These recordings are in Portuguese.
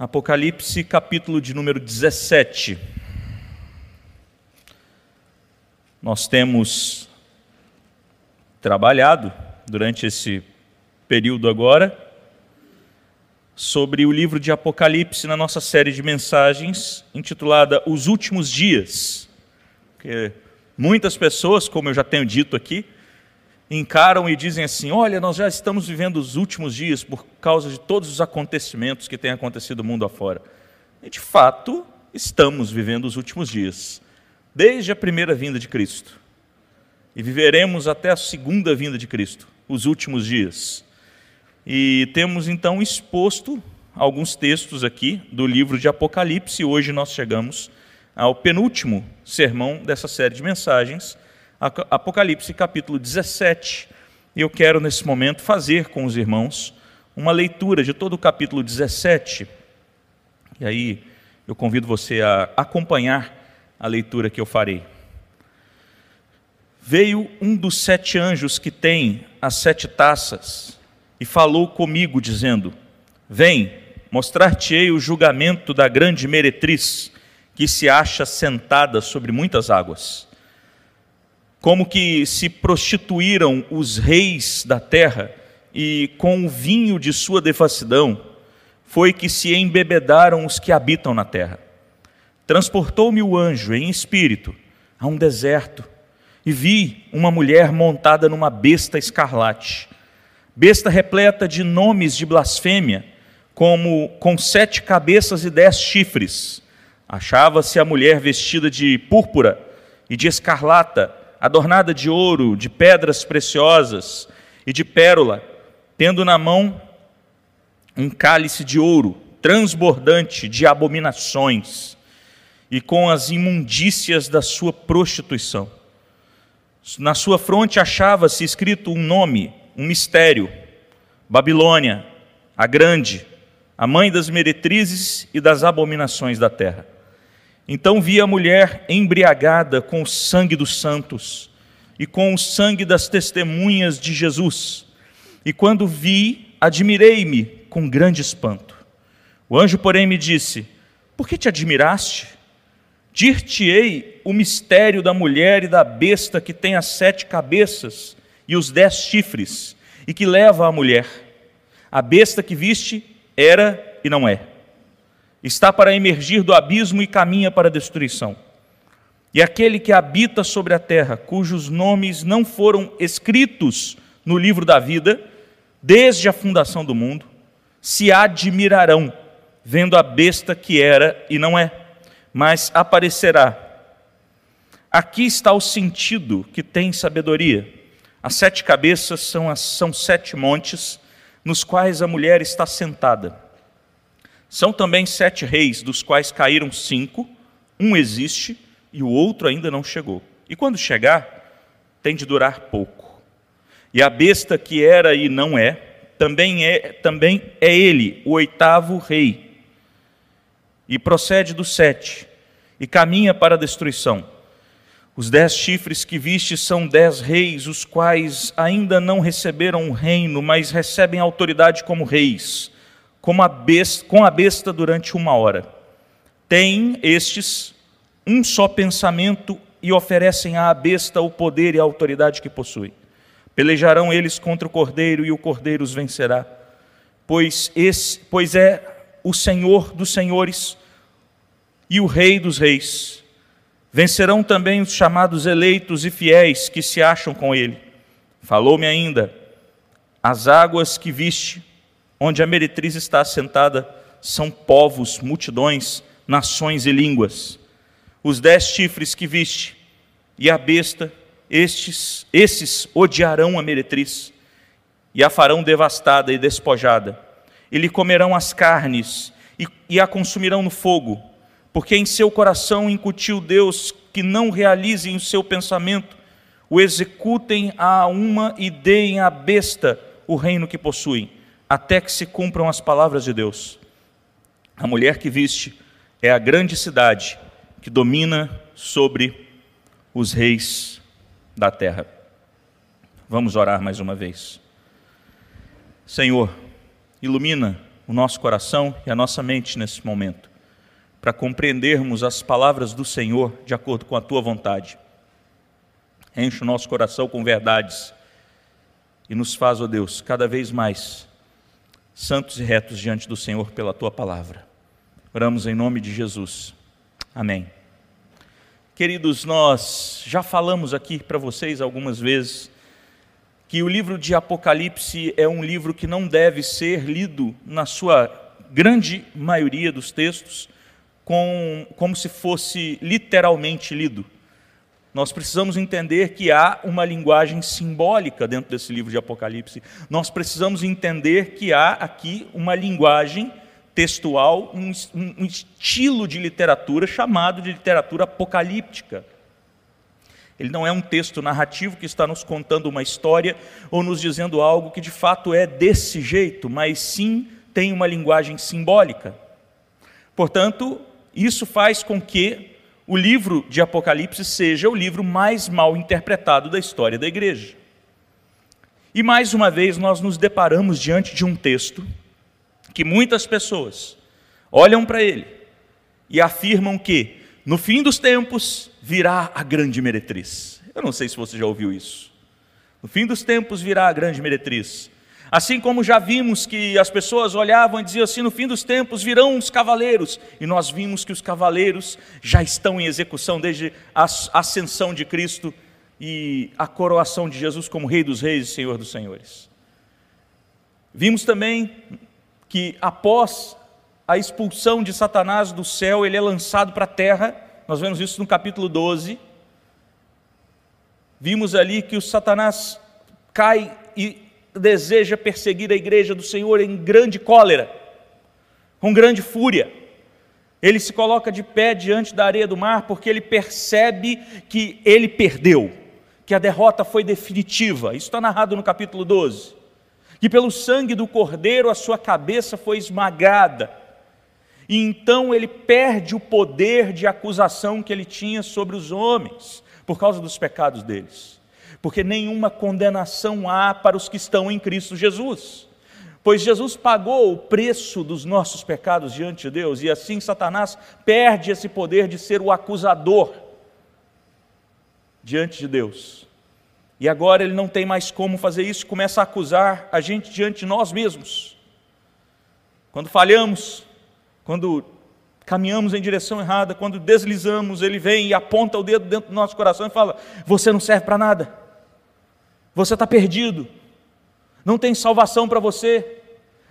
Apocalipse, capítulo de número 17. Nós temos trabalhado durante esse período agora sobre o livro de Apocalipse na nossa série de mensagens intitulada Os Últimos Dias. Porque muitas pessoas, como eu já tenho dito aqui, encaram e dizem assim: Olha, nós já estamos vivendo os últimos dias por causa de todos os acontecimentos que têm acontecido mundo afora. E de fato, estamos vivendo os últimos dias, desde a primeira vinda de Cristo. E viveremos até a segunda vinda de Cristo, os últimos dias. E temos então exposto alguns textos aqui do livro de Apocalipse. Hoje nós chegamos ao penúltimo sermão dessa série de mensagens Apocalipse capítulo 17. E eu quero nesse momento fazer com os irmãos uma leitura de todo o capítulo 17. E aí eu convido você a acompanhar a leitura que eu farei. Veio um dos sete anjos que tem as sete taças e falou comigo, dizendo: Vem, mostrar-te-ei o julgamento da grande meretriz que se acha sentada sobre muitas águas como que se prostituíram os reis da terra e com o vinho de sua devassidão foi que se embebedaram os que habitam na terra. Transportou-me o anjo em espírito a um deserto e vi uma mulher montada numa besta escarlate, besta repleta de nomes de blasfêmia, como com sete cabeças e dez chifres. Achava-se a mulher vestida de púrpura e de escarlata, adornada de ouro, de pedras preciosas e de pérola, tendo na mão um cálice de ouro transbordante de abominações e com as imundícias da sua prostituição. Na sua fronte achava-se escrito um nome, um mistério: Babilônia, a Grande, a mãe das meretrizes e das abominações da terra. Então vi a mulher embriagada com o sangue dos santos e com o sangue das testemunhas de Jesus. E quando vi, admirei-me com grande espanto. O anjo, porém, me disse: Por que te admiraste? Dir-te-ei o mistério da mulher e da besta que tem as sete cabeças e os dez chifres, e que leva a mulher. A besta que viste era e não é está para emergir do abismo e caminha para a destruição. E aquele que habita sobre a terra, cujos nomes não foram escritos no livro da vida, desde a fundação do mundo, se admirarão, vendo a besta que era e não é, mas aparecerá. Aqui está o sentido que tem sabedoria. As sete cabeças são, as, são sete montes, nos quais a mulher está sentada são também sete reis, dos quais caíram cinco, um existe e o outro ainda não chegou. E quando chegar, tem de durar pouco. E a besta que era e não é, também é, também é ele, o oitavo rei. E procede do sete, e caminha para a destruição. Os dez chifres que viste são dez reis, os quais ainda não receberam o reino, mas recebem autoridade como reis como a besta, com a besta durante uma hora. Têm estes um só pensamento e oferecem à besta o poder e a autoridade que possui. Pelejarão eles contra o cordeiro e o cordeiro os vencerá, pois, esse, pois é o Senhor dos senhores e o Rei dos reis. Vencerão também os chamados eleitos e fiéis que se acham com ele. Falou-me ainda: as águas que viste onde a meretriz está assentada são povos, multidões, nações e línguas. Os dez chifres que viste e a besta, estes, esses odiarão a meretriz e a farão devastada e despojada. E lhe comerão as carnes e, e a consumirão no fogo, porque em seu coração incutiu Deus que não realizem o seu pensamento, o executem a uma e deem à besta o reino que possuem até que se cumpram as palavras de Deus. A mulher que viste é a grande cidade que domina sobre os reis da terra. Vamos orar mais uma vez. Senhor, ilumina o nosso coração e a nossa mente nesse momento, para compreendermos as palavras do Senhor de acordo com a tua vontade. Enche o nosso coração com verdades e nos faz, ó Deus, cada vez mais santos e retos diante do Senhor pela tua palavra. Oramos em nome de Jesus. Amém. Queridos, nós já falamos aqui para vocês algumas vezes que o livro de Apocalipse é um livro que não deve ser lido, na sua grande maioria dos textos, com, como se fosse literalmente lido. Nós precisamos entender que há uma linguagem simbólica dentro desse livro de Apocalipse. Nós precisamos entender que há aqui uma linguagem textual, um, um estilo de literatura chamado de literatura apocalíptica. Ele não é um texto narrativo que está nos contando uma história ou nos dizendo algo que de fato é desse jeito, mas sim tem uma linguagem simbólica. Portanto, isso faz com que o livro de Apocalipse seja o livro mais mal interpretado da história da igreja. E mais uma vez nós nos deparamos diante de um texto que muitas pessoas olham para ele e afirmam que no fim dos tempos virá a grande meretriz. Eu não sei se você já ouviu isso. No fim dos tempos virá a grande meretriz. Assim como já vimos que as pessoas olhavam e diziam assim: no fim dos tempos virão os cavaleiros, e nós vimos que os cavaleiros já estão em execução desde a ascensão de Cristo e a coroação de Jesus como Rei dos Reis e Senhor dos Senhores. Vimos também que após a expulsão de Satanás do céu, ele é lançado para a terra. Nós vemos isso no capítulo 12. Vimos ali que o Satanás cai e deseja perseguir a igreja do Senhor em grande cólera, com grande fúria. Ele se coloca de pé diante da areia do mar porque ele percebe que ele perdeu, que a derrota foi definitiva. Isso está narrado no capítulo 12. Que pelo sangue do cordeiro a sua cabeça foi esmagada e então ele perde o poder de acusação que ele tinha sobre os homens, por causa dos pecados deles. Porque nenhuma condenação há para os que estão em Cristo Jesus. Pois Jesus pagou o preço dos nossos pecados diante de Deus, e assim Satanás perde esse poder de ser o acusador diante de Deus. E agora ele não tem mais como fazer isso, começa a acusar a gente diante de nós mesmos. Quando falhamos, quando caminhamos em direção errada, quando deslizamos, ele vem e aponta o dedo dentro do nosso coração e fala: Você não serve para nada, você está perdido, não tem salvação para você,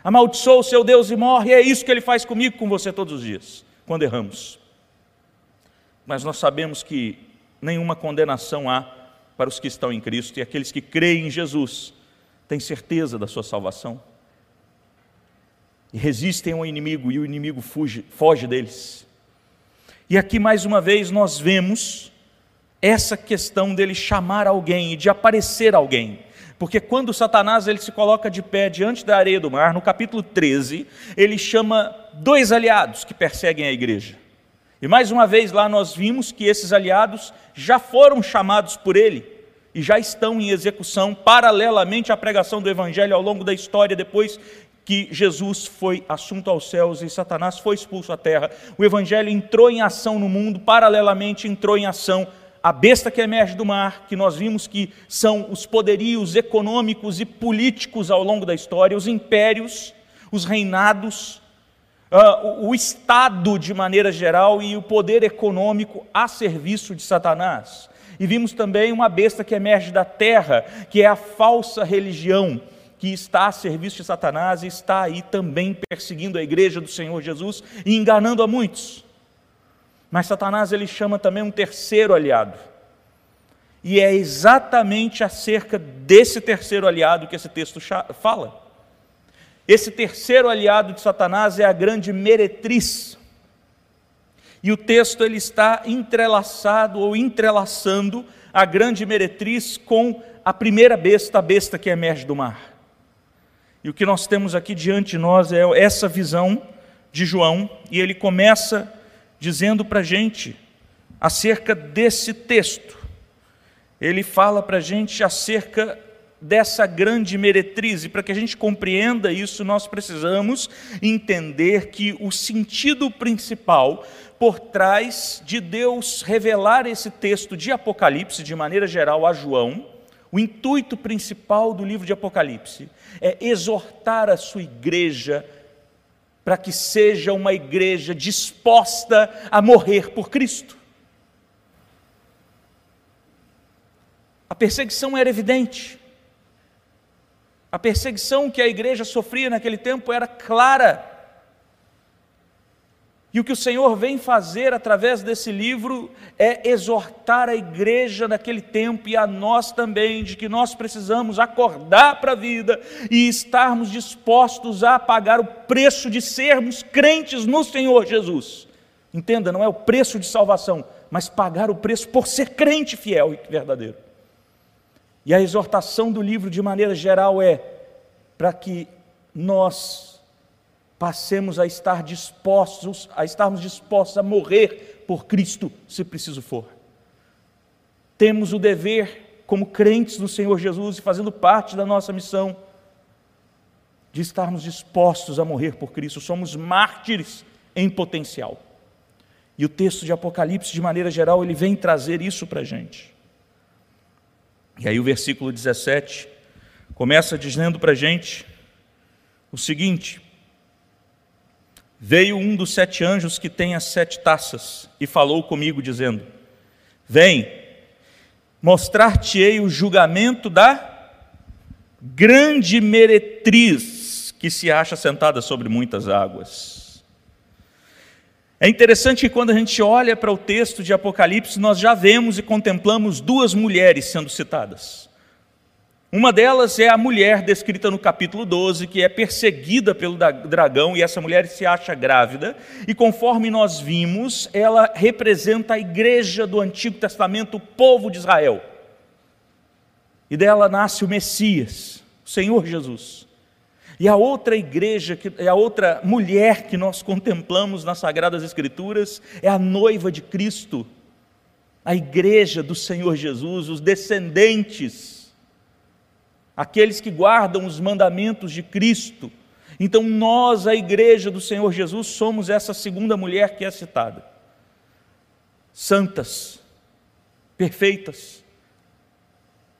amaldiçoa o seu Deus e morre, e é isso que ele faz comigo, com você todos os dias, quando erramos. Mas nós sabemos que nenhuma condenação há para os que estão em Cristo e aqueles que creem em Jesus têm certeza da sua salvação e resistem ao inimigo e o inimigo fuge, foge deles. E aqui mais uma vez nós vemos essa questão dele chamar alguém e de aparecer alguém. Porque quando Satanás ele se coloca de pé diante da areia do mar, no capítulo 13, ele chama dois aliados que perseguem a igreja. E mais uma vez lá nós vimos que esses aliados já foram chamados por ele e já estão em execução paralelamente à pregação do evangelho ao longo da história depois que Jesus foi assunto aos céus e Satanás foi expulso à terra. O evangelho entrou em ação no mundo, paralelamente entrou em ação a besta que emerge do mar, que nós vimos que são os poderios econômicos e políticos ao longo da história, os impérios, os reinados, uh, o Estado de maneira geral e o poder econômico a serviço de Satanás. E vimos também uma besta que emerge da terra, que é a falsa religião, que está a serviço de Satanás e está aí também perseguindo a igreja do Senhor Jesus e enganando a muitos. Mas Satanás ele chama também um terceiro aliado. E é exatamente acerca desse terceiro aliado que esse texto fala. Esse terceiro aliado de Satanás é a grande meretriz. E o texto ele está entrelaçado ou entrelaçando a grande meretriz com a primeira besta, a besta que emerge do mar. E o que nós temos aqui diante de nós é essa visão de João, e ele começa dizendo para a gente acerca desse texto. Ele fala para a gente acerca dessa grande meretriz. E para que a gente compreenda isso, nós precisamos entender que o sentido principal por trás de Deus revelar esse texto de Apocalipse, de maneira geral, a João, o intuito principal do livro de Apocalipse é exortar a sua igreja para que seja uma igreja disposta a morrer por Cristo. A perseguição era evidente. A perseguição que a igreja sofria naquele tempo era clara. E o que o Senhor vem fazer através desse livro é exortar a igreja daquele tempo e a nós também, de que nós precisamos acordar para a vida e estarmos dispostos a pagar o preço de sermos crentes no Senhor Jesus. Entenda, não é o preço de salvação, mas pagar o preço por ser crente fiel e verdadeiro. E a exortação do livro, de maneira geral, é para que nós passemos a estar dispostos, a estarmos dispostos a morrer por Cristo, se preciso for. Temos o dever, como crentes no Senhor Jesus e fazendo parte da nossa missão, de estarmos dispostos a morrer por Cristo. Somos mártires em potencial. E o texto de Apocalipse, de maneira geral, ele vem trazer isso para a gente. E aí o versículo 17 começa dizendo para a gente o seguinte: Veio um dos sete anjos que tem as sete taças e falou comigo, dizendo: Vem, mostrar-te-ei o julgamento da grande meretriz que se acha sentada sobre muitas águas. É interessante que quando a gente olha para o texto de Apocalipse, nós já vemos e contemplamos duas mulheres sendo citadas. Uma delas é a mulher descrita no capítulo 12, que é perseguida pelo dragão, e essa mulher se acha grávida, e conforme nós vimos, ela representa a igreja do Antigo Testamento, o povo de Israel. E dela nasce o Messias, o Senhor Jesus. E a outra igreja, a outra mulher que nós contemplamos nas Sagradas Escrituras é a noiva de Cristo, a igreja do Senhor Jesus, os descendentes, aqueles que guardam os mandamentos de Cristo. Então, nós, a igreja do Senhor Jesus, somos essa segunda mulher que é citada. Santas, perfeitas,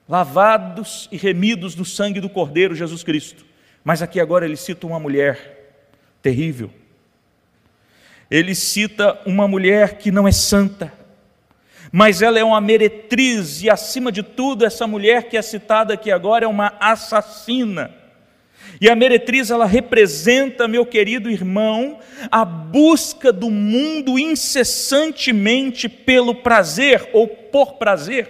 lavados e remidos no sangue do Cordeiro Jesus Cristo. Mas aqui agora ele cita uma mulher terrível. Ele cita uma mulher que não é santa, mas ela é uma meretriz, e acima de tudo, essa mulher que é citada aqui agora é uma assassina. E a meretriz, ela representa, meu querido irmão, a busca do mundo incessantemente pelo prazer ou por prazer.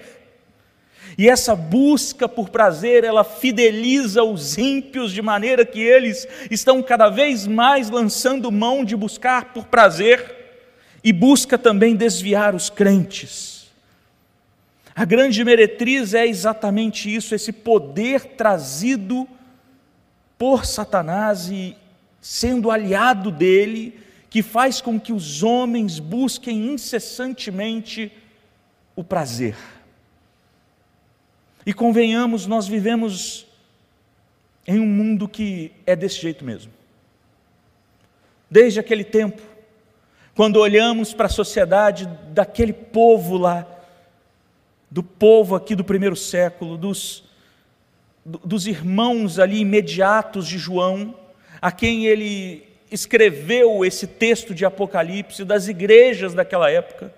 E essa busca por prazer, ela fideliza os ímpios de maneira que eles estão cada vez mais lançando mão de buscar por prazer e busca também desviar os crentes. A grande meretriz é exatamente isso, esse poder trazido por Satanás e sendo aliado dele, que faz com que os homens busquem incessantemente o prazer. E convenhamos, nós vivemos em um mundo que é desse jeito mesmo. Desde aquele tempo, quando olhamos para a sociedade daquele povo lá, do povo aqui do primeiro século, dos, dos irmãos ali imediatos de João, a quem ele escreveu esse texto de Apocalipse, das igrejas daquela época,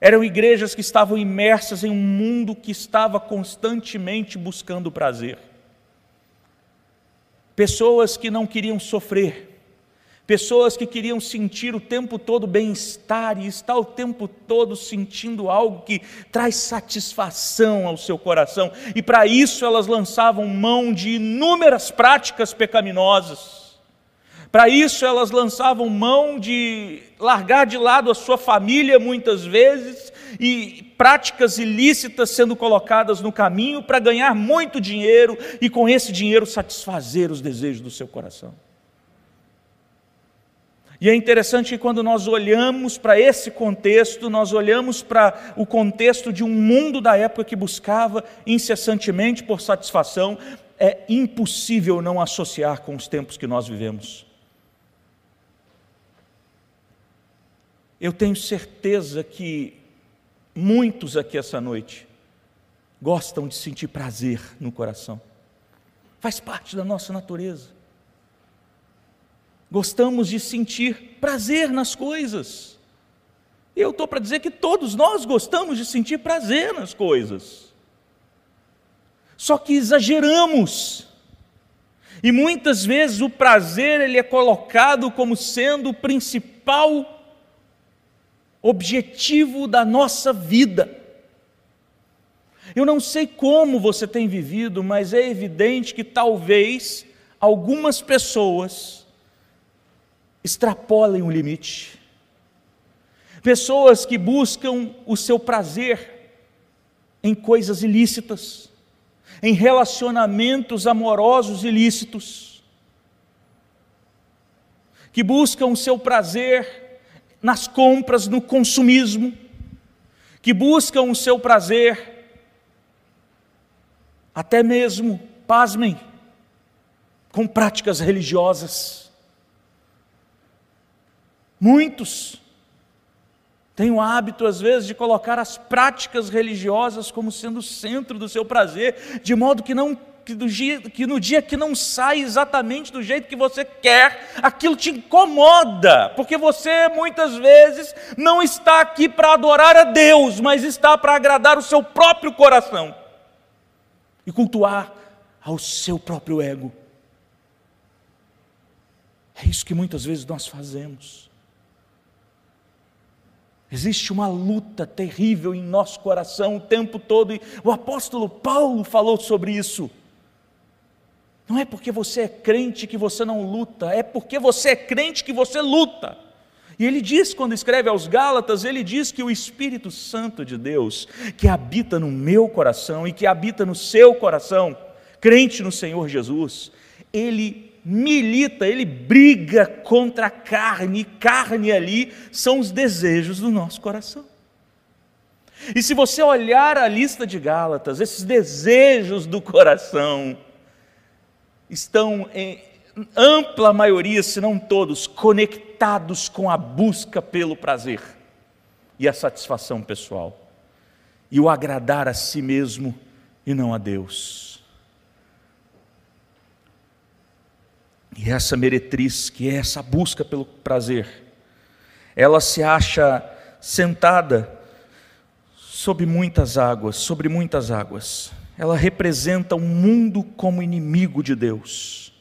eram igrejas que estavam imersas em um mundo que estava constantemente buscando prazer. Pessoas que não queriam sofrer, pessoas que queriam sentir o tempo todo bem-estar e estar o tempo todo sentindo algo que traz satisfação ao seu coração, e para isso elas lançavam mão de inúmeras práticas pecaminosas para isso, elas lançavam mão de largar de lado a sua família muitas vezes e práticas ilícitas sendo colocadas no caminho para ganhar muito dinheiro e com esse dinheiro satisfazer os desejos do seu coração. E é interessante que quando nós olhamos para esse contexto, nós olhamos para o contexto de um mundo da época que buscava incessantemente por satisfação, é impossível não associar com os tempos que nós vivemos. Eu tenho certeza que muitos aqui essa noite gostam de sentir prazer no coração, faz parte da nossa natureza gostamos de sentir prazer nas coisas. Eu estou para dizer que todos nós gostamos de sentir prazer nas coisas. Só que exageramos. E muitas vezes o prazer ele é colocado como sendo o principal objetivo da nossa vida. Eu não sei como você tem vivido, mas é evidente que talvez algumas pessoas extrapolem o limite. Pessoas que buscam o seu prazer em coisas ilícitas, em relacionamentos amorosos ilícitos, que buscam o seu prazer nas compras, no consumismo, que buscam o seu prazer até mesmo, pasmem, com práticas religiosas. Muitos têm o hábito, às vezes, de colocar as práticas religiosas como sendo o centro do seu prazer, de modo que não que, dia, que, no dia que não sai exatamente do jeito que você quer, aquilo te incomoda, porque você muitas vezes não está aqui para adorar a Deus, mas está para agradar o seu próprio coração e cultuar ao seu próprio ego. É isso que muitas vezes nós fazemos. Existe uma luta terrível em nosso coração o tempo todo, e o apóstolo Paulo falou sobre isso. Não é porque você é crente que você não luta, é porque você é crente que você luta. E ele diz, quando escreve aos Gálatas, ele diz que o Espírito Santo de Deus, que habita no meu coração e que habita no seu coração, crente no Senhor Jesus, ele milita, ele briga contra a carne, e carne ali são os desejos do nosso coração. E se você olhar a lista de Gálatas, esses desejos do coração estão em ampla maioria, se não todos, conectados com a busca pelo prazer e a satisfação pessoal, e o agradar a si mesmo e não a Deus. E essa meretriz, que é essa busca pelo prazer, ela se acha sentada sobre muitas águas, sobre muitas águas. Ela representa o mundo como inimigo de Deus.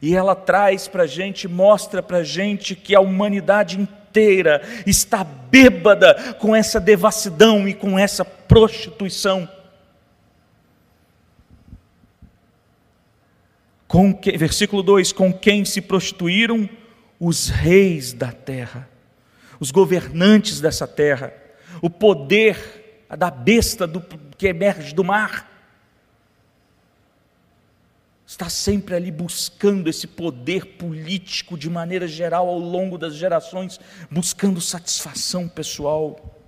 E ela traz para a gente, mostra para a gente que a humanidade inteira está bêbada com essa devassidão e com essa prostituição. Com que, versículo 2: com quem se prostituíram os reis da terra, os governantes dessa terra, o poder da besta do, que emerge do mar. Está sempre ali buscando esse poder político de maneira geral ao longo das gerações, buscando satisfação pessoal.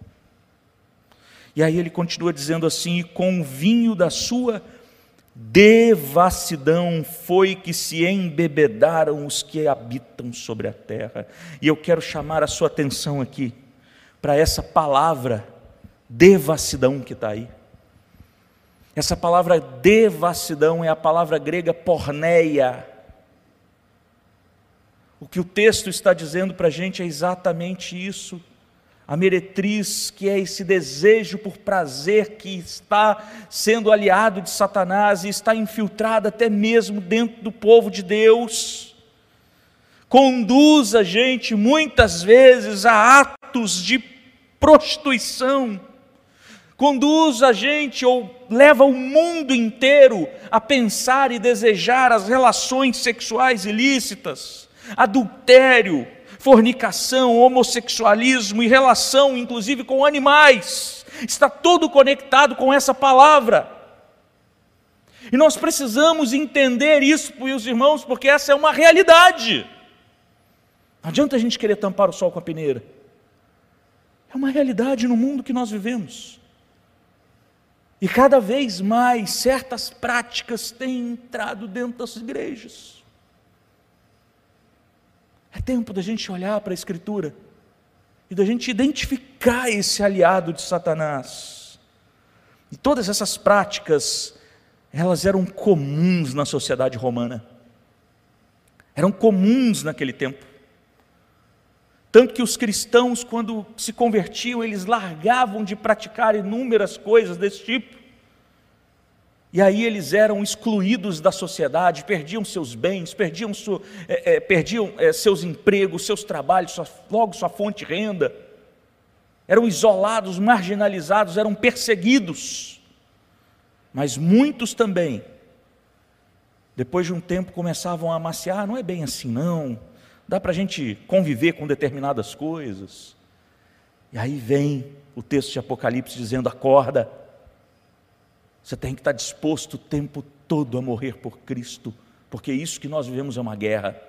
E aí ele continua dizendo assim: com o vinho da sua devassidão foi que se embebedaram os que habitam sobre a terra. E eu quero chamar a sua atenção aqui para essa palavra devassidão que está aí. Essa palavra devassidão é a palavra grega porneia. O que o texto está dizendo para a gente é exatamente isso a meretriz, que é esse desejo por prazer que está sendo aliado de Satanás e está infiltrado até mesmo dentro do povo de Deus, conduz a gente muitas vezes a atos de prostituição, conduz a gente ou leva o mundo inteiro a pensar e desejar as relações sexuais ilícitas, adultério, fornicação, homossexualismo e relação, inclusive, com animais. Está tudo conectado com essa palavra. E nós precisamos entender isso, meus irmãos, porque essa é uma realidade. Não adianta a gente querer tampar o sol com a peneira. É uma realidade no mundo que nós vivemos. E cada vez mais certas práticas têm entrado dentro das igrejas. É tempo da gente olhar para a Escritura e da gente identificar esse aliado de Satanás. E todas essas práticas, elas eram comuns na sociedade romana, eram comuns naquele tempo. Tanto que os cristãos, quando se convertiam, eles largavam de praticar inúmeras coisas desse tipo. E aí eles eram excluídos da sociedade, perdiam seus bens, perdiam, é, é, perdiam é, seus empregos, seus trabalhos, sua, logo sua fonte de renda. Eram isolados, marginalizados, eram perseguidos. Mas muitos também, depois de um tempo, começavam a amaciar: ah, não é bem assim, não dá para a gente conviver com determinadas coisas. E aí vem o texto de Apocalipse dizendo: acorda, você tem que estar disposto o tempo todo a morrer por Cristo, porque isso que nós vivemos é uma guerra.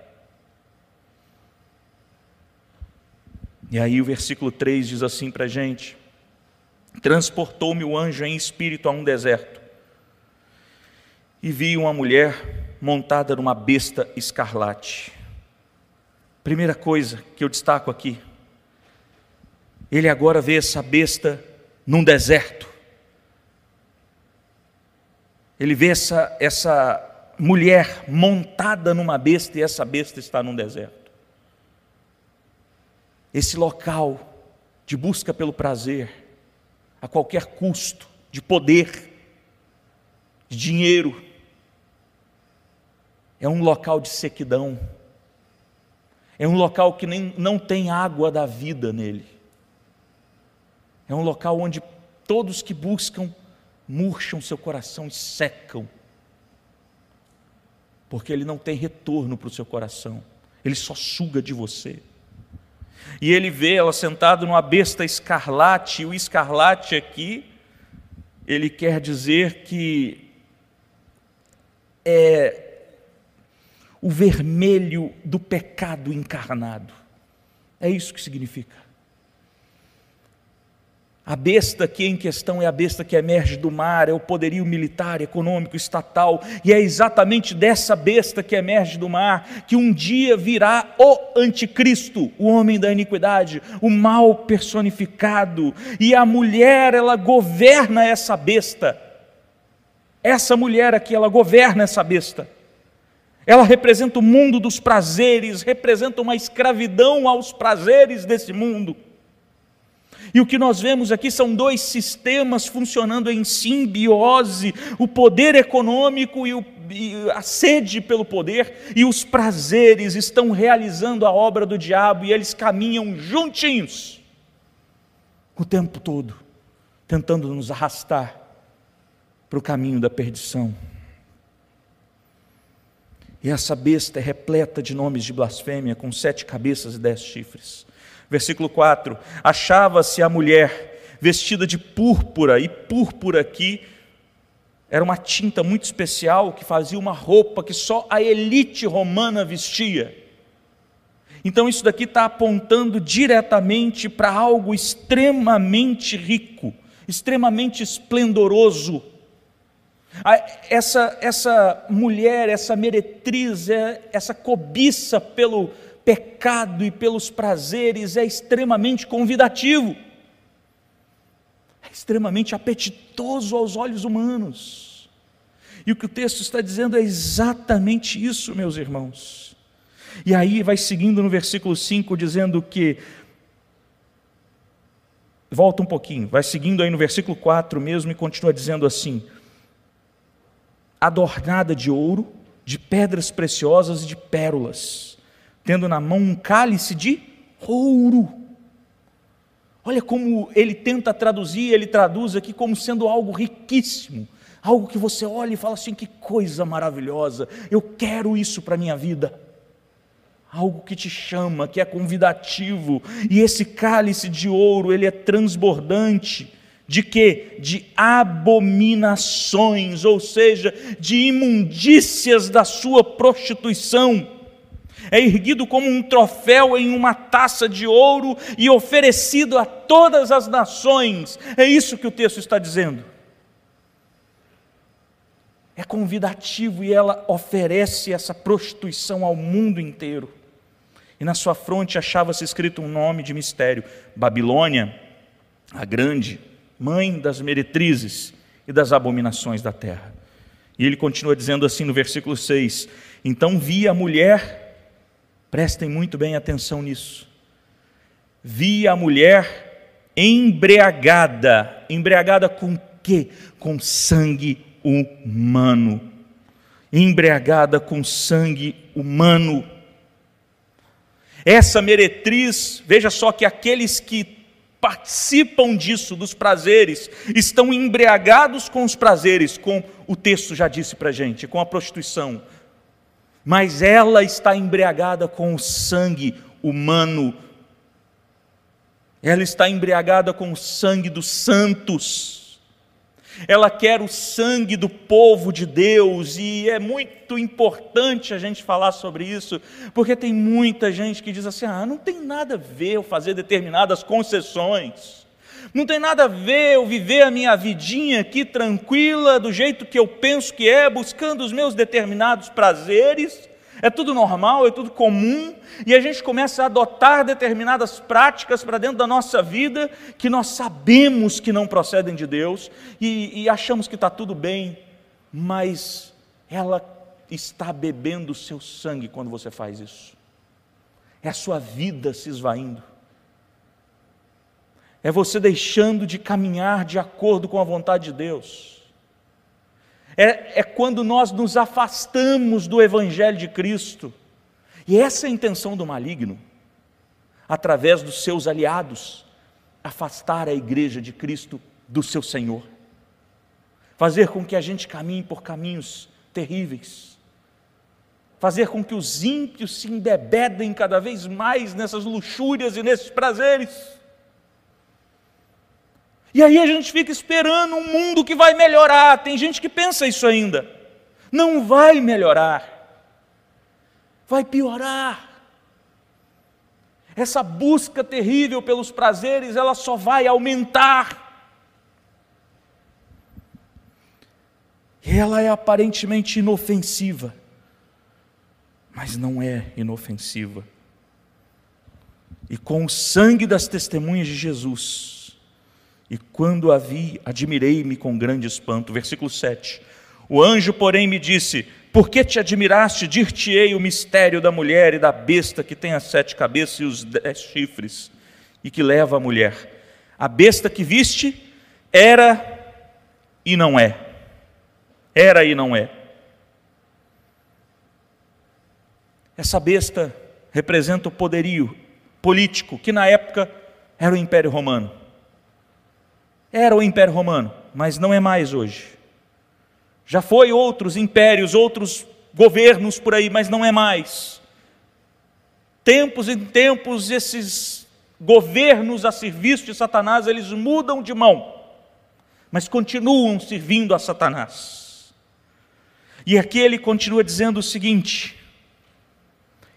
E aí o versículo 3 diz assim para a gente: Transportou-me o anjo em espírito a um deserto, e vi uma mulher montada numa besta escarlate Primeira coisa que eu destaco aqui, ele agora vê essa besta num deserto. Ele vê essa, essa mulher montada numa besta e essa besta está num deserto. Esse local de busca pelo prazer, a qualquer custo, de poder, de dinheiro, é um local de sequidão é um local que nem, não tem água da vida nele. É um local onde todos que buscam murcham seu coração e secam. Porque ele não tem retorno para o seu coração. Ele só suga de você. E ele vê ela sentada numa besta escarlate, e o escarlate aqui, ele quer dizer que é o vermelho do pecado encarnado. É isso que significa. A besta aqui em questão é a besta que emerge do mar, é o poderio militar, econômico, estatal, e é exatamente dessa besta que emerge do mar que um dia virá o anticristo, o homem da iniquidade, o mal personificado, e a mulher, ela governa essa besta. Essa mulher aqui, ela governa essa besta. Ela representa o mundo dos prazeres, representa uma escravidão aos prazeres desse mundo. E o que nós vemos aqui são dois sistemas funcionando em simbiose: o poder econômico e, o, e, a sede pelo poder, e os prazeres estão realizando a obra do diabo e eles caminham juntinhos o tempo todo, tentando nos arrastar para o caminho da perdição. E essa besta é repleta de nomes de blasfêmia, com sete cabeças e dez chifres. Versículo 4: Achava-se a mulher vestida de púrpura, e púrpura aqui era uma tinta muito especial que fazia uma roupa que só a elite romana vestia. Então, isso daqui está apontando diretamente para algo extremamente rico, extremamente esplendoroso essa, essa mulher, essa meretriz, é, essa cobiça pelo pecado e pelos prazeres é extremamente convidativo, é extremamente apetitoso aos olhos humanos. E o que o texto está dizendo é exatamente isso, meus irmãos. E aí vai seguindo no versículo 5, dizendo que. Volta um pouquinho, vai seguindo aí no versículo 4 mesmo e continua dizendo assim: adornada de ouro, de pedras preciosas e de pérolas, tendo na mão um cálice de ouro. Olha como ele tenta traduzir, ele traduz aqui como sendo algo riquíssimo, algo que você olha e fala assim: que coisa maravilhosa, eu quero isso para a minha vida. Algo que te chama, que é convidativo, e esse cálice de ouro, ele é transbordante, de que? De abominações, ou seja, de imundícias da sua prostituição. É erguido como um troféu em uma taça de ouro e oferecido a todas as nações. É isso que o texto está dizendo. É convidativo e ela oferece essa prostituição ao mundo inteiro. E na sua fronte achava-se escrito um nome de mistério: Babilônia, a grande, mãe das meretrizes e das abominações da terra. E ele continua dizendo assim no versículo 6: Então vi a mulher, prestem muito bem atenção nisso, vi a mulher embriagada, embriagada com quê? Com sangue humano. Embriagada com sangue humano. Essa meretriz, veja só que aqueles que participam disso, dos prazeres, estão embriagados com os prazeres, com o texto já disse para gente, com a prostituição. Mas ela está embriagada com o sangue humano. Ela está embriagada com o sangue dos santos ela quer o sangue do povo de Deus, e é muito importante a gente falar sobre isso, porque tem muita gente que diz assim: ah, não tem nada a ver eu fazer determinadas concessões, não tem nada a ver eu viver a minha vidinha aqui tranquila, do jeito que eu penso que é, buscando os meus determinados prazeres, é tudo normal, é tudo comum, e a gente começa a adotar determinadas práticas para dentro da nossa vida que nós sabemos que não procedem de Deus e, e achamos que está tudo bem, mas ela está bebendo o seu sangue quando você faz isso. É a sua vida se esvaindo. É você deixando de caminhar de acordo com a vontade de Deus é, é quando nós nos afastamos do Evangelho de Cristo. E essa é a intenção do maligno, através dos seus aliados, afastar a igreja de Cristo do seu Senhor, fazer com que a gente caminhe por caminhos terríveis, fazer com que os ímpios se embebedem cada vez mais nessas luxúrias e nesses prazeres. E aí a gente fica esperando um mundo que vai melhorar. Tem gente que pensa isso ainda. Não vai melhorar. Vai piorar. Essa busca terrível pelos prazeres, ela só vai aumentar. Ela é aparentemente inofensiva, mas não é inofensiva. E com o sangue das testemunhas de Jesus, e quando a vi, admirei-me com grande espanto. Versículo 7. O anjo, porém, me disse: Por que te admiraste? Dir-te-ei o mistério da mulher e da besta que tem as sete cabeças e os dez chifres, e que leva a mulher. A besta que viste era e não é. Era e não é. Essa besta representa o poderio político que na época era o Império Romano. Era o Império Romano, mas não é mais hoje. Já foi outros impérios, outros governos por aí, mas não é mais. Tempos em tempos, esses governos a serviço de Satanás, eles mudam de mão, mas continuam servindo a Satanás. E aqui ele continua dizendo o seguinte: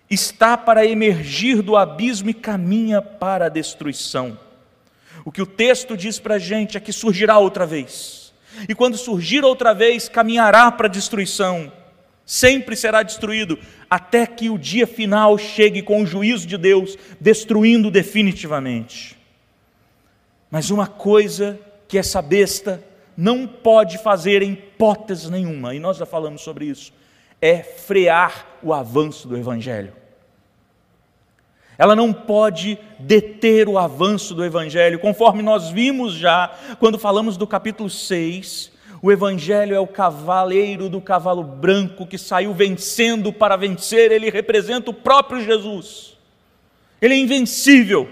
está para emergir do abismo e caminha para a destruição. O que o texto diz para a gente é que surgirá outra vez. E quando surgir outra vez, caminhará para a destruição. Sempre será destruído, até que o dia final chegue com o juízo de Deus, destruindo definitivamente. Mas uma coisa que essa besta não pode fazer em hipótese nenhuma, e nós já falamos sobre isso, é frear o avanço do Evangelho. Ela não pode deter o avanço do Evangelho, conforme nós vimos já quando falamos do capítulo 6. O Evangelho é o cavaleiro do cavalo branco que saiu vencendo para vencer, ele representa o próprio Jesus. Ele é invencível.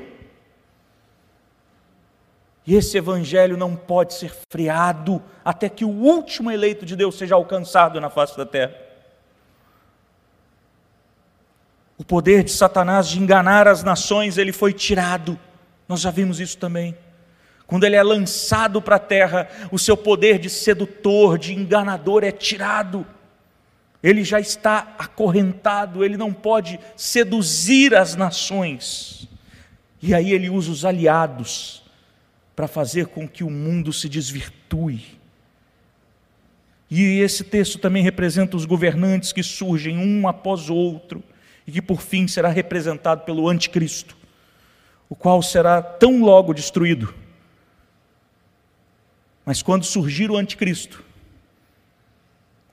E esse Evangelho não pode ser freado até que o último eleito de Deus seja alcançado na face da terra. O poder de Satanás de enganar as nações, ele foi tirado. Nós já vimos isso também. Quando ele é lançado para a terra, o seu poder de sedutor, de enganador é tirado. Ele já está acorrentado, ele não pode seduzir as nações. E aí ele usa os aliados para fazer com que o mundo se desvirtue. E esse texto também representa os governantes que surgem um após outro e que por fim será representado pelo anticristo, o qual será tão logo destruído. Mas quando surgir o anticristo,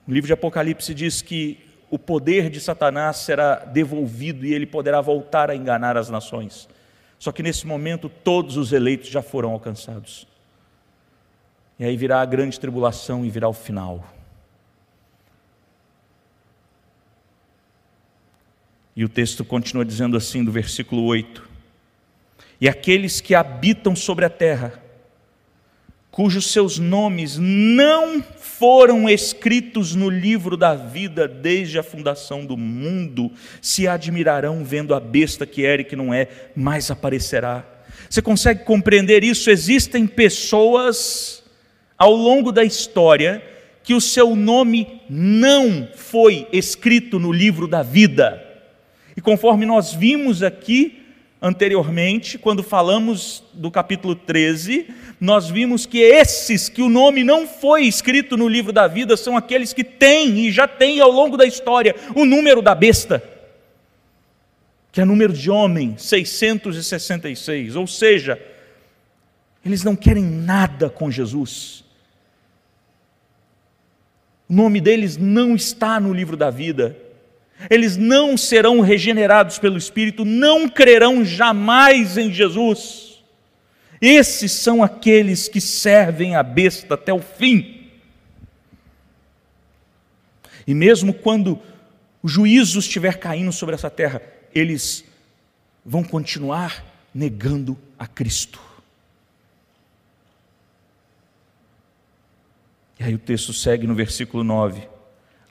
o livro de Apocalipse diz que o poder de Satanás será devolvido e ele poderá voltar a enganar as nações. Só que nesse momento todos os eleitos já foram alcançados. E aí virá a grande tribulação e virá o final. E o texto continua dizendo assim, do versículo 8: E aqueles que habitam sobre a terra, cujos seus nomes não foram escritos no livro da vida desde a fundação do mundo, se admirarão vendo a besta que era e que não é, mais aparecerá. Você consegue compreender isso? Existem pessoas ao longo da história que o seu nome não foi escrito no livro da vida. E conforme nós vimos aqui anteriormente, quando falamos do capítulo 13, nós vimos que esses que o nome não foi escrito no livro da vida são aqueles que têm e já têm ao longo da história o número da besta, que é número de homem, 666. Ou seja, eles não querem nada com Jesus. O nome deles não está no livro da vida. Eles não serão regenerados pelo Espírito, não crerão jamais em Jesus. Esses são aqueles que servem a besta até o fim. E mesmo quando o juízo estiver caindo sobre essa terra, eles vão continuar negando a Cristo. E aí o texto segue no versículo 9.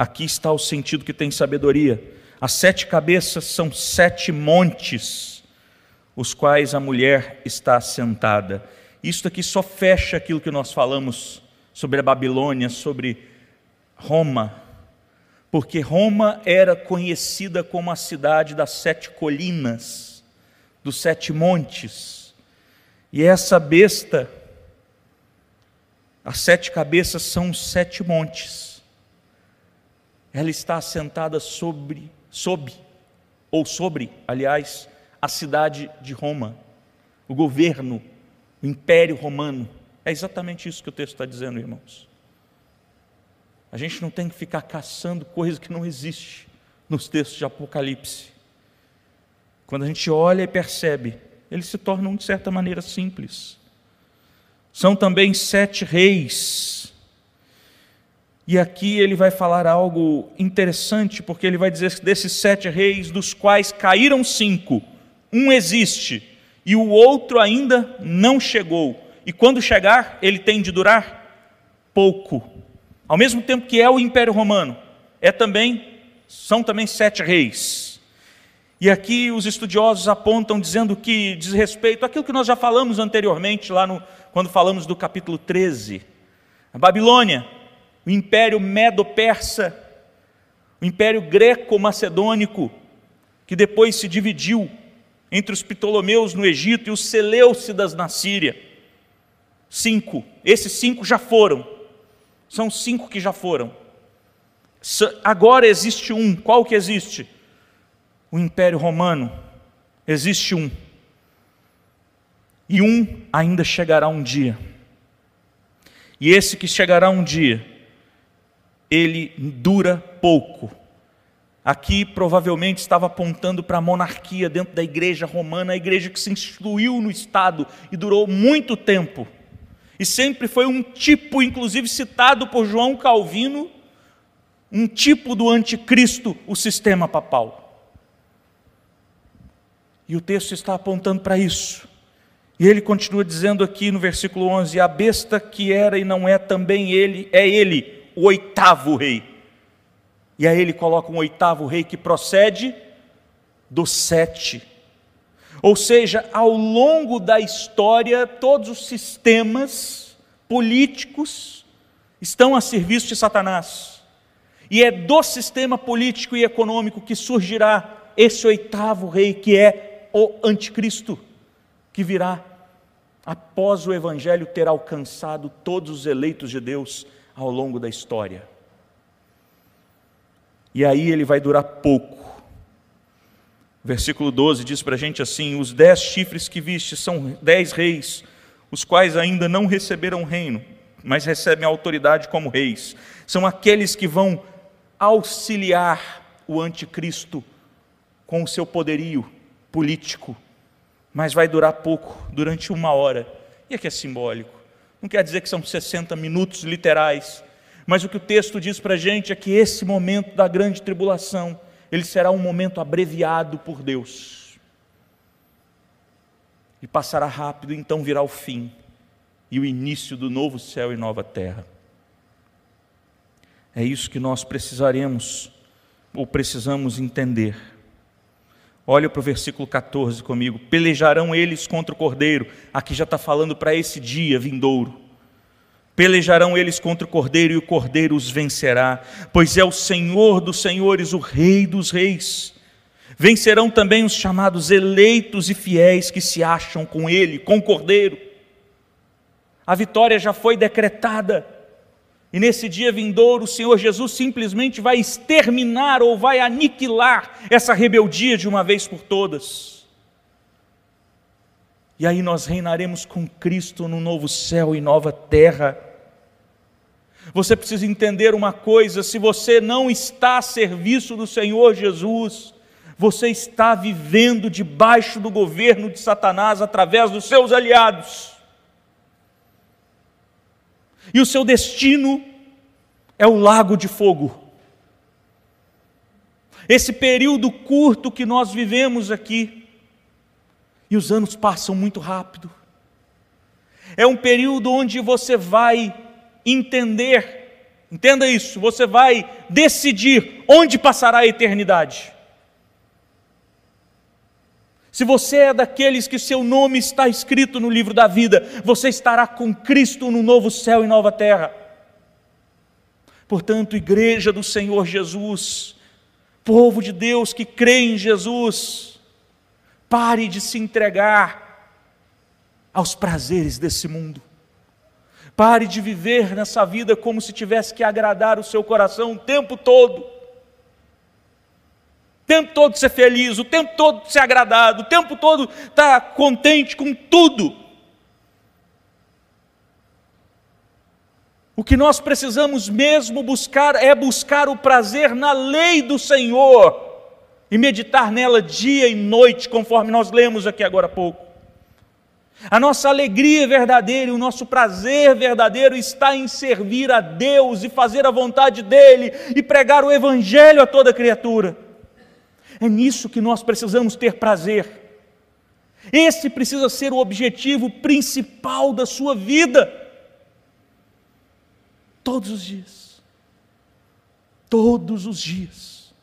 Aqui está o sentido que tem sabedoria. As sete cabeças são sete montes os quais a mulher está sentada. Isto aqui só fecha aquilo que nós falamos sobre a Babilônia, sobre Roma, porque Roma era conhecida como a cidade das sete colinas, dos sete montes, e essa besta, as sete cabeças são os sete montes, ela está assentada sobre, sob, ou sobre, aliás, a cidade de Roma, o governo, o império romano. É exatamente isso que o texto está dizendo, irmãos. A gente não tem que ficar caçando coisa que não existe nos textos de Apocalipse. Quando a gente olha e percebe, eles se tornam de certa maneira simples. São também sete reis. E aqui ele vai falar algo interessante, porque ele vai dizer desses sete reis, dos quais caíram cinco, um existe e o outro ainda não chegou. E quando chegar, ele tem de durar pouco. Ao mesmo tempo que é o Império Romano, é também são também sete reis. E aqui os estudiosos apontam dizendo que diz respeito àquilo que nós já falamos anteriormente lá no quando falamos do capítulo 13. A Babilônia, o Império Medo-Persa, o Império Greco-Macedônico, que depois se dividiu entre os Ptolomeus no Egito e os Seleucidas na Síria. Cinco. Esses cinco já foram. São cinco que já foram. Agora existe um. Qual que existe? O Império Romano. Existe um. E um ainda chegará um dia. E esse que chegará um dia, ele dura pouco Aqui provavelmente estava apontando para a monarquia dentro da igreja romana, a igreja que se instituiu no Estado e durou muito tempo. E sempre foi um tipo, inclusive citado por João Calvino, um tipo do anticristo, o sistema papal. E o texto está apontando para isso. E ele continua dizendo aqui no versículo 11: A besta que era e não é também ele, é ele, o oitavo rei e aí ele coloca um oitavo rei que procede do sete. Ou seja, ao longo da história, todos os sistemas políticos estão a serviço de Satanás. E é do sistema político e econômico que surgirá esse oitavo rei, que é o anticristo, que virá após o evangelho ter alcançado todos os eleitos de Deus ao longo da história. E aí ele vai durar pouco. Versículo 12 diz para a gente assim: Os dez chifres que viste são dez reis, os quais ainda não receberam reino, mas recebem autoridade como reis. São aqueles que vão auxiliar o anticristo com o seu poderio político, mas vai durar pouco, durante uma hora. E aqui é simbólico. Não quer dizer que são 60 minutos literais, mas o que o texto diz para a gente é que esse momento da grande tribulação, ele será um momento abreviado por Deus. E passará rápido, então virá o fim e o início do novo céu e nova terra. É isso que nós precisaremos ou precisamos entender. Olha para o versículo 14 comigo. Pelejarão eles contra o cordeiro. Aqui já está falando para esse dia vindouro. Pelejarão eles contra o cordeiro e o cordeiro os vencerá, pois é o Senhor dos senhores, o Rei dos reis. Vencerão também os chamados eleitos e fiéis que se acham com ele, com o cordeiro. A vitória já foi decretada. E nesse dia vindouro, o Senhor Jesus simplesmente vai exterminar ou vai aniquilar essa rebeldia de uma vez por todas. E aí nós reinaremos com Cristo no novo céu e nova terra. Você precisa entender uma coisa: se você não está a serviço do Senhor Jesus, você está vivendo debaixo do governo de Satanás através dos seus aliados e o seu destino é o lago de fogo. Esse período curto que nós vivemos aqui, e os anos passam muito rápido, é um período onde você vai entender, entenda isso, você vai decidir onde passará a eternidade. Se você é daqueles que seu nome está escrito no livro da vida, você estará com Cristo no novo céu e nova terra. Portanto, igreja do Senhor Jesus, povo de Deus que crê em Jesus, pare de se entregar aos prazeres desse mundo. Pare de viver nessa vida como se tivesse que agradar o seu coração o tempo todo o tempo todo ser feliz, o tempo todo ser agradado, o tempo todo estar contente com tudo. O que nós precisamos mesmo buscar é buscar o prazer na lei do Senhor e meditar nela dia e noite, conforme nós lemos aqui agora há pouco. A nossa alegria verdadeira e o nosso prazer verdadeiro está em servir a Deus e fazer a vontade dEle e pregar o Evangelho a toda criatura. É nisso que nós precisamos ter prazer. Esse precisa ser o objetivo principal da sua vida. Todos os dias. Todos os dias.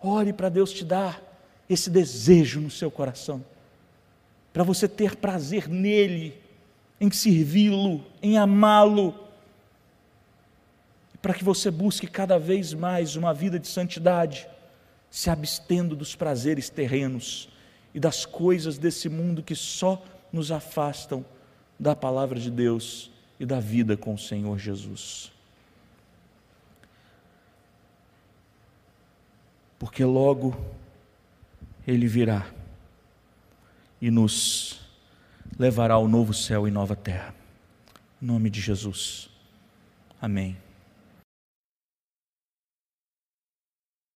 Ore para Deus te dar esse desejo no seu coração, para você ter prazer nele, em servi-lo, em amá-lo, para que você busque cada vez mais uma vida de santidade se abstendo dos prazeres terrenos e das coisas desse mundo que só nos afastam da palavra de Deus e da vida com o Senhor Jesus. Porque logo Ele virá e nos levará ao novo céu e nova terra. Em nome de Jesus. Amém.